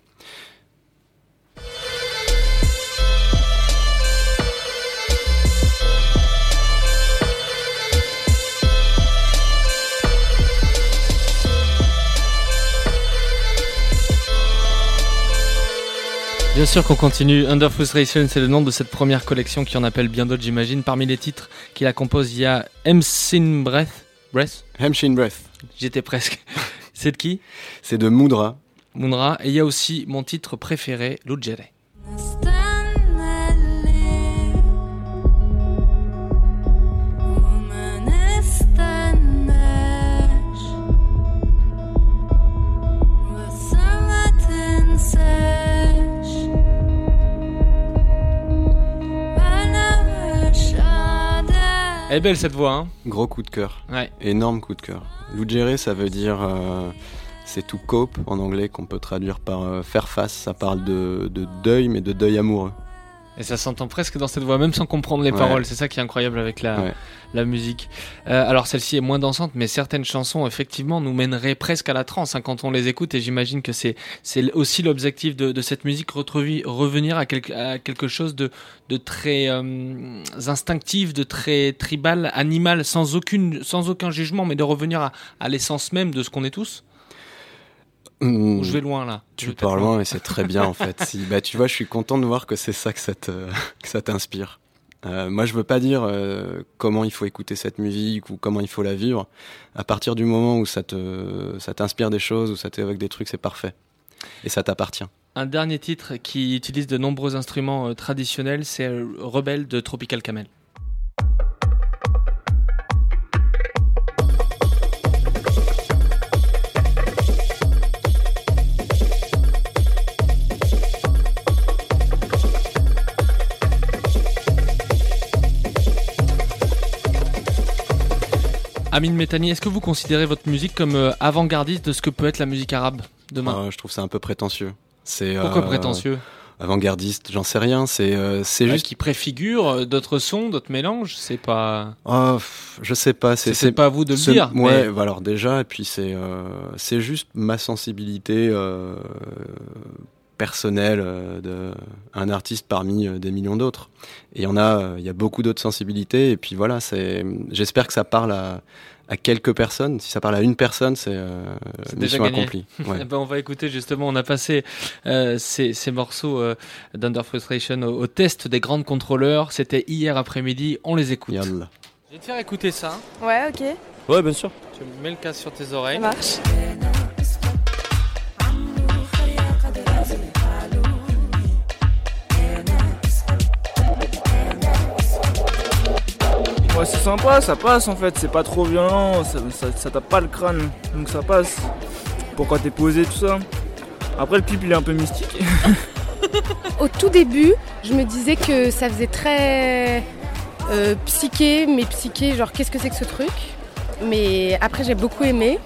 Bien sûr qu'on continue. Under Frustration, c'est le nom de cette première collection qui en appelle bien d'autres, j'imagine. Parmi les titres qui la composent, il y a Hemshin Breath. Breath? Hemshin Breath. J'étais presque. c'est de qui? C'est de Moudra. Moudra. Et il y a aussi mon titre préféré, Lugere. Elle est belle cette voix, hein Gros coup de cœur. Ouais. Énorme coup de cœur. Lugere, ça veut dire. euh, c'est to cope en anglais qu'on peut traduire par euh, faire face. Ça parle de, de deuil, mais de deuil amoureux. Et ça s'entend presque dans cette voix, même sans comprendre les Ouais. paroles. C'est ça qui est incroyable avec la, Ouais. la musique. Euh, alors celle-ci est moins dansante, mais certaines chansons, effectivement, nous mèneraient presque à la transe hein, quand on les écoute. Et j'imagine que c'est aussi l'objectif de, de cette musique, revenir à, quelque- à quelque chose de, de très euh, instinctif, de très tribal, animal, sans, aucune, sans aucun jugement, mais de revenir à, à l'essence même de ce qu'on est tous. Hmm. Ou je vais loin là. Tu parles loin, mais c'est très bien en fait. Si, bah, tu vois, je suis content de voir que c'est ça que ça t'inspire. Euh, moi, je veux pas dire euh, comment il faut écouter cette musique ou comment il faut la vivre. À partir du moment où ça te, ça t'inspire des choses, où ça t'évoque des trucs, c'est parfait. Et ça t'appartient. Un dernier titre qui utilise de nombreux instruments euh, traditionnels, c'est Rebelle de Tropical Camel. Amine Métani, est-ce que vous considérez votre musique comme euh, avant-gardiste de ce que peut être la musique arabe demain Euh, je trouve ça un peu prétentieux. C'est Pourquoi euh, prétentieux? Avant-gardiste, j'en sais rien. C'est euh, c'est Ouais, juste. qui préfigure euh, d'autres sons, d'autres mélanges, c'est pas. Oh, pff, je sais pas. C'est- c'est pas à vous de le dire, Ouais, mais- bah alors déjà, et puis c'est c'est juste ma sensibilité personnelle euh, de un artiste parmi euh, des millions d'autres. Et il y en a, euh, il y a beaucoup d'autres sensibilités. Et puis voilà, c'est. J'espère que ça parle à à quelques personnes. Si ça parle à une personne, c'est euh, déjà mission gagné. accomplie. Ouais. Ben, on va écouter justement, on a passé euh, ces, ces morceaux euh, d'Under Frustration au, au test des grandes contrôleurs. C'était hier après-midi, on les écoute. Yallah. Je vais te faire écouter ça. Ouais, ok. Ouais, bien sûr. Tu mets le casque sur tes oreilles. Ça marche. C'est sympa, ça passe en fait, c'est pas trop violent, ça, ça, tape pas le crâne, donc ça passe. Pourquoi t'es posé, tout ça? Après, le clip il est un peu mystique. Au tout début, je me disais que ça faisait très euh, psyché, mais psyché, genre qu'est-ce que c'est que ce truc? Mais après, j'ai beaucoup aimé.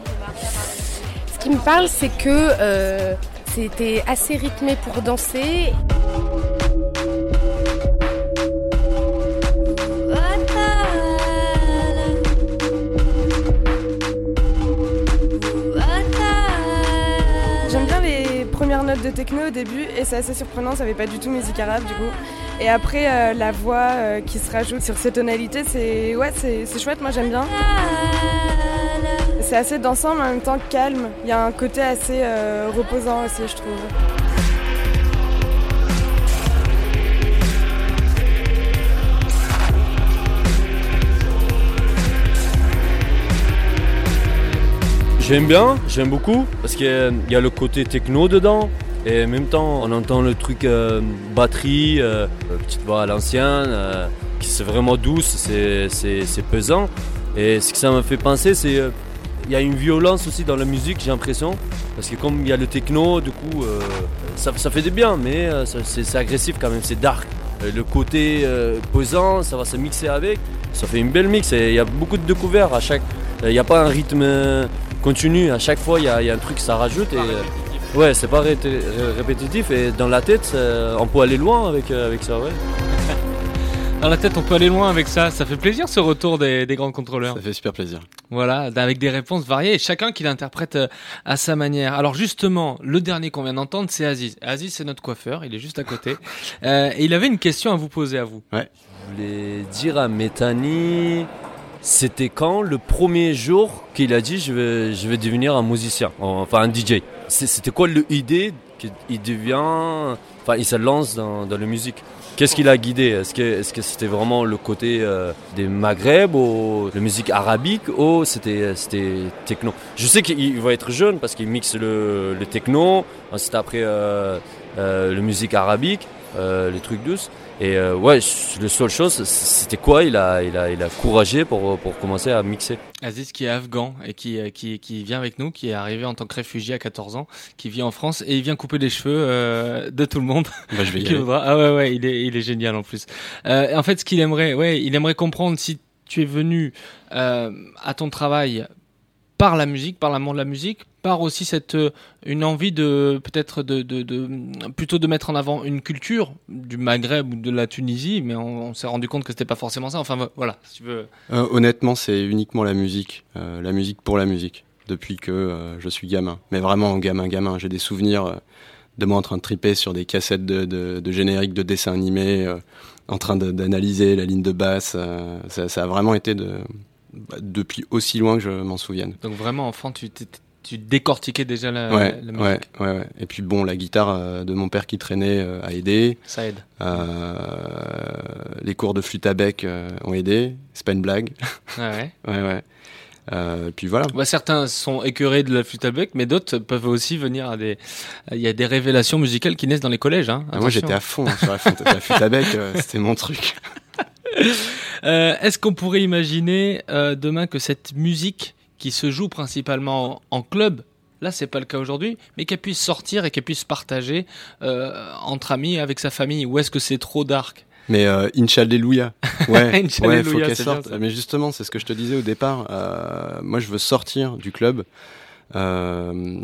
Ce qui me parle, c'est que euh, c'était assez rythmé pour danser. Premières notes de techno au début et c'est assez surprenant, ça fait pas du tout musique arabe du coup. Et après euh, la voix euh, qui se rajoute sur ces tonalités, c'est ouais, c'est c'est chouette, moi j'aime bien. C'est assez dansant mais en même temps calme. Il y a un côté assez euh, reposant aussi, je trouve. J'aime bien, j'aime beaucoup, parce qu'il y a- le côté techno dedans, et en même temps, on entend le truc euh, batterie, euh, petite voix à l'ancienne, euh, qui c'est vraiment douce, c'est- pesant. Et ce que ça me fait penser, c'est euh, il y a une violence aussi dans la musique, j'ai l'impression, parce que comme il y a le techno, du coup, euh, ça, ça fait du bien, mais euh, c'est agressif quand même, c'est dark. Euh, Le côté euh, pesant, ça va se mixer avec, ça fait une belle mix, et il y a beaucoup de découvertes à chaque. Il n'y a pas un rythme euh, continu, à chaque fois il y, a il y a un truc que ça rajoute. Et, euh, ouais, c'est pas ré- ré- répétitif, et dans la tête, on peut aller loin avec, euh, avec ça, ouais. Dans la tête, on peut aller loin avec ça. Ça fait plaisir ce retour des, des grands contrôleurs. Ça fait super plaisir. Voilà, avec des réponses variées et chacun qui l'interprète euh, à sa manière. Alors justement, le dernier qu'on vient d'entendre, c'est Aziz. Aziz, c'est notre coiffeur, il est juste à côté. Euh, et il avait une question à vous poser à vous. Ouais. Je voulais dire à Métani, c'était quand le premier jour qu'il a dit je vais, devenir un musicien, enfin un DJ C'était quoi l'idée qu'il devient, enfin, il se lance dans, la musique? Qu'est-ce qui l'a guidé? Est-ce que c'était vraiment le côté euh, des Maghreb ou la musique arabique ou c'était techno? Je sais qu'il va être jeune parce qu'il mixe le, le techno, ensuite après euh, euh, la musique arabique, les trucs douces. Et euh, ouais, la seule chose, c'était quoi? Il a il a il a couragé pour pour commencer à mixer. Aziz qui est afghan et qui, euh, qui, qui vient avec nous, qui est arrivé en tant que réfugié à 14 ans, qui vit en France et il vient couper les cheveux euh, de tout le monde. Bah, je vais y aller. Ah ouais ouais, il est, il est génial en plus. Euh, en fait, ce qu'il aimerait, ouais, il aimerait comprendre si tu es venu euh, à ton travail par la musique, par l'amour de la musique, par aussi cette euh, une envie de peut-être de, de, de plutôt de mettre en avant une culture du Maghreb ou de la Tunisie, mais on, on s'est rendu compte que c'était pas forcément ça. Enfin voilà, si tu veux. Euh, honnêtement, c'est uniquement la musique, euh, la musique pour la musique, depuis que euh, je suis gamin. Mais vraiment gamin, gamin. J'ai des souvenirs de moi en train de triper sur des cassettes de, de, de génériques de dessins animés, en train d'analyser la ligne de basse. ça, ça a vraiment été de, bah, depuis aussi loin que je m'en souvienne. Donc vraiment enfant, tu tu décortiquais déjà la, ouais, la musique. ouais, ouais, ouais. Et puis bon, la guitare euh, de mon père qui traînait euh, a aidé. Ça aide. Euh, les cours de flûte à bec ont aidé. C'est pas une blague. Ah ouais. ouais, ouais. Euh, et puis voilà. Bah, certains sont écœurés de la flûte à bec, mais d'autres peuvent aussi venir à des. Il y a des révélations musicales qui naissent dans les collèges. Hein. Ah, moi j'étais à fond hein, sur la flûte, la flûte à bec, euh, c'était mon truc. Est-ce qu'on pourrait imaginer demain que cette musique qui se joue principalement en, club, là c'est pas le cas aujourd'hui, mais qu'elle puisse sortir et qu'elle puisse partager euh, entre amis avec sa famille Ou est-ce que c'est trop dark? Mais euh, Inch'Alléluia. Ouais, ouais, Inch'Alléluia, faut qu'elle sorte. Mais justement, c'est ce que je te disais au départ. Euh, moi, je veux sortir du club. Euh,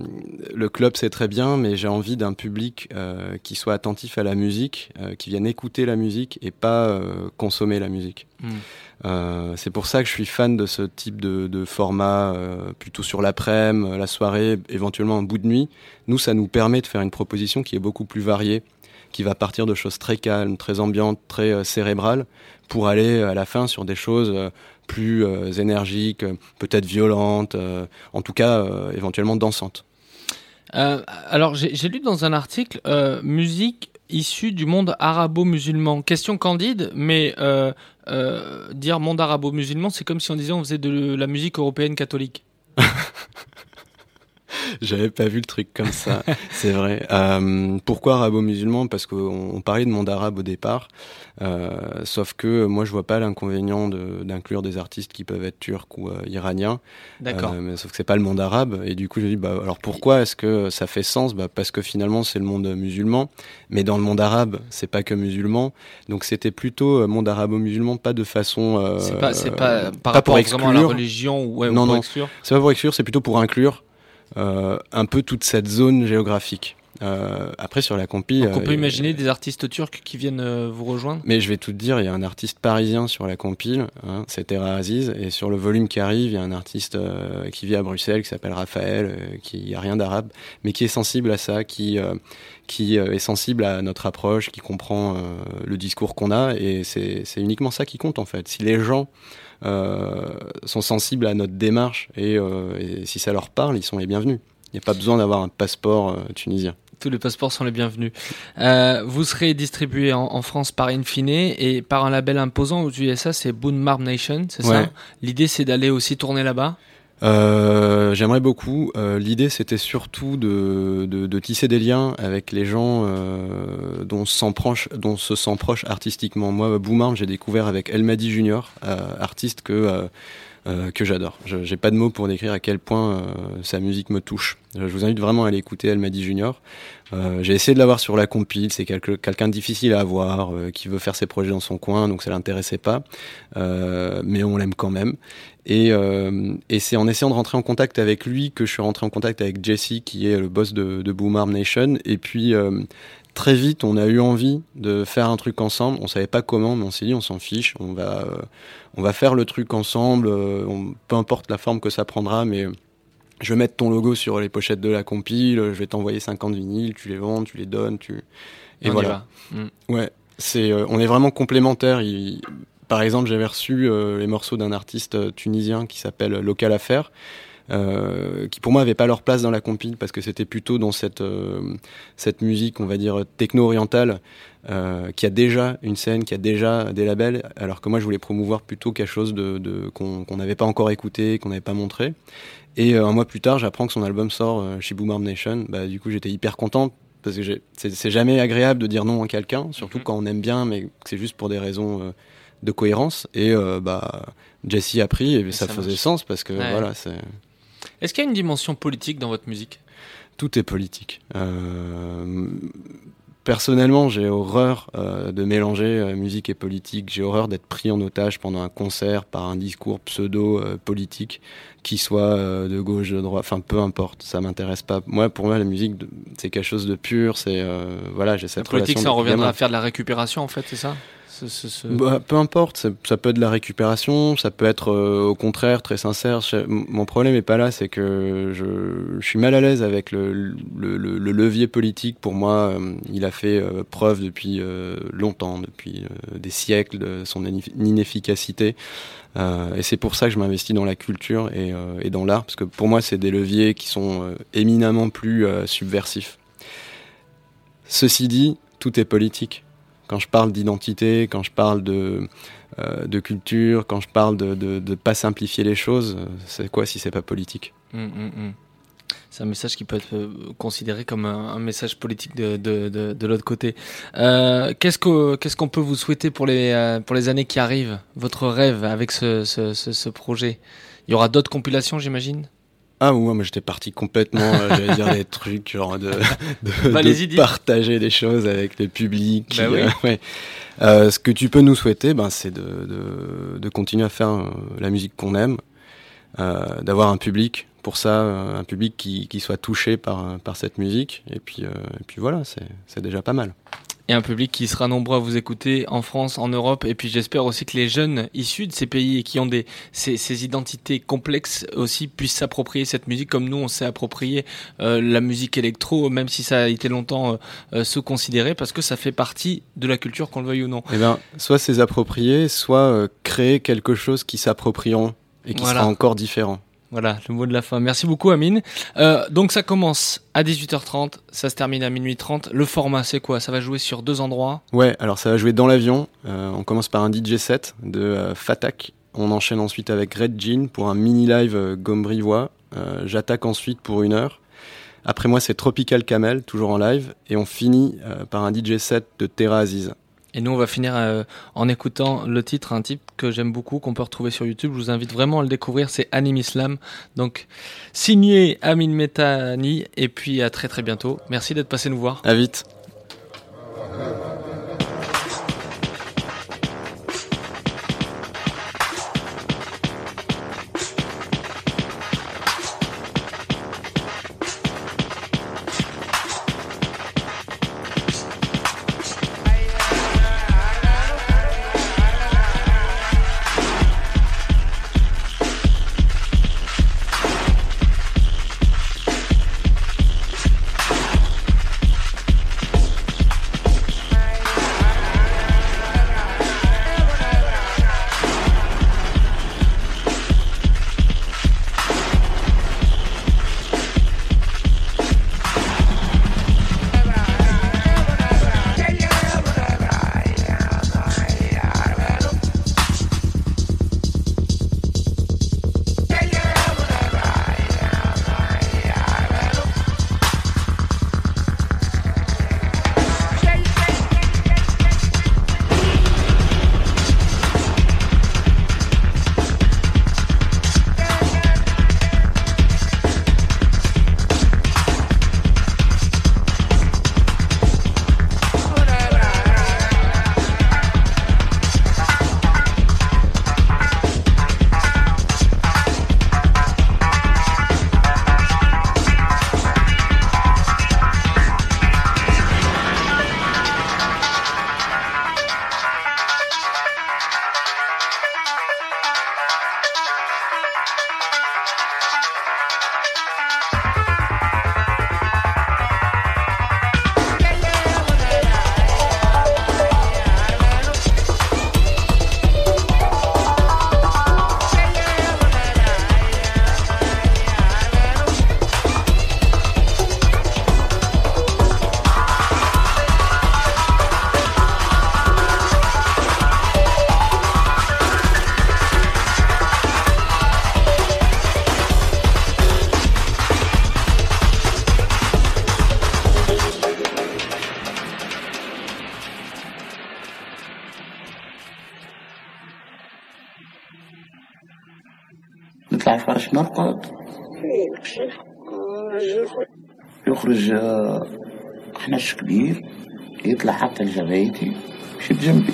le club, c'est très bien, mais j'ai envie d'un public euh, qui soit attentif à la musique, euh, qui vienne écouter la musique et pas consommer la musique. Mm. C'est pour ça que je suis fan de ce type de, de format, plutôt sur l'après-midi, la soirée, éventuellement en bout de nuit. Nous, ça nous permet de faire une proposition qui est beaucoup plus variée, qui va partir de choses très calmes, très ambiantes, très euh, cérébrales, pour aller à la fin sur des choses euh, plus euh, énergiques, euh, peut-être violentes, euh, en tout cas éventuellement dansantes. Euh, alors, j'ai lu dans un article musique issue du monde arabo-musulman. Question candide, mais euh, euh, dire monde arabo-musulman, c'est comme si on disait on faisait de la musique européenne catholique. J'avais pas vu le truc comme ça, c'est vrai. Euh, pourquoi arabo-musulman? Parce qu'on on parlait de monde arabe au départ, euh, sauf que moi je vois pas l'inconvénient de- d'inclure des artistes qui peuvent être turcs ou euh, iraniens. D'accord. Sauf que c'est pas le monde arabe, et du coup j'ai dit bah alors pourquoi est-ce que ça fait sens? Bah parce que finalement c'est le monde musulman, mais dans le monde arabe c'est pas que musulman, donc c'était plutôt monde arabo-musulman, pas de façon. C'est pas, pas par pas pour rapport vraiment à la exclure. religion ou, ouais, ou non, pour non, exclure. c'est pas pour exclure, c'est plutôt pour inclure un peu toute cette zone géographique. Euh, après, sur la compil. Donc on peut euh, imaginer des artistes turcs qui viennent euh, vous rejoindre? Mais je vais tout te dire, il y a un artiste parisien sur la compile, hein, c'est Terra Aziz, et sur le volume qui arrive, il y a un artiste euh, qui vit à Bruxelles, qui s'appelle Raphaël, euh, qui a rien d'arabe, mais qui est sensible à ça, qui, euh, qui euh, est sensible à notre approche, qui comprend euh, le discours qu'on a, et c'est c'est uniquement ça qui compte en fait. Si les gens euh, sont sensibles à notre démarche et, euh, et si ça leur parle, ils sont les bienvenus. Il n'y a pas besoin d'avoir un passeport euh, tunisien. Tous les passeports sont les bienvenus. Euh, vous serez distribué en, en France par Infine et par un label imposant aux USA, c'est Boone Marb Nation, c'est Ouais. ça L'idée c'est d'aller aussi tourner là-bas Euh, J'aimerais beaucoup. Euh, L'idée, c'était surtout de, de, de tisser des liens avec les gens euh, dont, proche, dont se sent proche artistiquement. Moi, Boomarm, j'ai découvert avec Elmadi Junior, euh, artiste que, euh, que j'adore. Je- J'ai pas de mots pour décrire à quel point sa musique me touche. Je vous invite vraiment à aller écouter Elmadi Junior. J'ai essayé de l'avoir sur la compile, c'est quelqu'un de difficile à avoir, qui veut faire ses projets dans son coin, donc ça l'intéressait pas. Mais on l'aime quand même. Et, euh, et c'est en essayant de rentrer en contact avec lui que je suis rentré en contact avec Jesse, qui est le boss de, de Boom Arm Nation. Et puis euh, très vite, on a eu envie de faire un truc ensemble. On savait pas comment, mais on s'est dit, on s'en fiche, on va, euh, on va faire le truc ensemble. on- peu importe la forme que ça prendra, mais je vais mettre ton logo sur les pochettes de la compile. Je vais t'envoyer 50 vinyles, tu les vends, tu les donnes, tu et On y voilà. va. Mm. Ouais, c'est, on est vraiment complémentaires. Il- par exemple, j'avais reçu euh, les morceaux d'un artiste euh, tunisien qui s'appelle Local Affaires. euh, qui pour moi avaient pas leur place dans la compile parce que c'était plutôt dans cette euh, cette musique, on va dire techno-orientale, euh, qui a déjà une scène, qui a déjà des labels, alors que moi je voulais promouvoir plutôt quelque chose de, de qu'on n'avait pas encore écouté, qu'on n'avait pas montré. Et euh, un mois plus tard, j'apprends que son album sort euh, chez Boom Nation. Bah, du coup, j'étais hyper content parce que c'est jamais agréable de dire non à quelqu'un, surtout quand on aime bien, mais que c'est juste pour des raisons euh, de cohérence. Et euh, bah, Jesse a pris et, ça, ça faisait sens parce que Ouais. voilà, c'est Est-ce qu'il y a une dimension politique dans votre musique? Tout est politique. Euh, personnellement, j'ai horreur euh, de mélanger euh, musique et politique. J'ai horreur d'être pris en otage pendant un concert par un discours pseudo euh, politique, qui soit de gauche, de droite, enfin peu importe. Ça m'intéresse pas. Moi, pour moi, la musique, c'est quelque chose de pur. C'est voilà, j'ai cette La politique, relation ça en reviendra à faire de la récupération, en fait, c'est ça? Bah, peu importe, ça, peut être de la récupération, ça peut être euh, au contraire très sincère. Mon problème est pas là, c'est que je, suis mal à l'aise avec le, le, le- le levier politique. Pour moi, euh, il a fait euh, preuve depuis longtemps, depuis des siècles, de son inef- inefficacité. Et c'est pour ça que je m'investis dans la culture et, dans l'art, parce que pour moi, c'est des leviers qui sont éminemment plus subversifs. Ceci dit, tout est politique. Quand je parle d'identité, quand je parle de, euh, de culture, quand je parle de ne pas simplifier les choses, euh, c'est quoi si c'est pas politique? Hum, hum, hum. C'est un message qui peut être euh, considéré comme un, message politique de, de, de, l'autre côté. Qu'est-ce que qu'est-ce qu'on peut vous souhaiter pour les pour les années qui arrivent? Votre rêve avec ce, ce, ce, ce projet? Il y aura d'autres compilations, j'imagine? Ah ouais, moi j'étais parti complètement, euh, j'allais dire des trucs genre de, de, Bah, de partager des choses avec le public. Bah oui. euh, ouais. Euh, ce que tu peux nous souhaiter, ben, c'est de, de, de continuer à faire la musique qu'on aime, d'avoir un public pour ça, un public qui, qui soit touché par, par cette musique. Et puis, et puis voilà, c'est déjà pas mal. Et un public qui sera nombreux à vous écouter en France, en Europe, et puis j'espère aussi que les jeunes issus de ces pays et qui ont des ces, ces identités complexes aussi puissent s'approprier cette musique comme nous on s'est approprié euh, la musique électro, même si ça a été longtemps euh, euh, sous-considéré, parce que ça fait partie de la culture qu'on le veuille ou non. Eh ben, soit c'est approprié, soit euh, créer quelque chose qui s'approprieront et qui Voilà. sera encore différent. Voilà, le mot de la fin. Merci beaucoup Amine. Euh, donc ça commence à 18h30, ça se termine à minuit 30. Le format c'est quoi? Ça va jouer sur deux endroits? Ouais, alors ça va jouer dans l'avion. Euh, on commence par un DJ set de euh, Fatak. On enchaîne ensuite avec Red Jean pour un mini live euh, Gombrivois. J'attaque ensuite pour une heure. Après moi, c'est Tropical Camel, toujours en live. Et on finit par un DJ set de Terra Aziz. Et nous, on va finir euh, en écoutant le titre, un type que j'aime beaucoup, qu'on peut retrouver sur YouTube. Je vous invite vraiment à le découvrir. C'est Anim Islam. Donc, signé Amin Metani. Et puis, à très très bientôt. Merci d'être passé nous voir. À vite. يخرج آه، حنش كبير يطلع حتى لجبهتي يشد جنبي.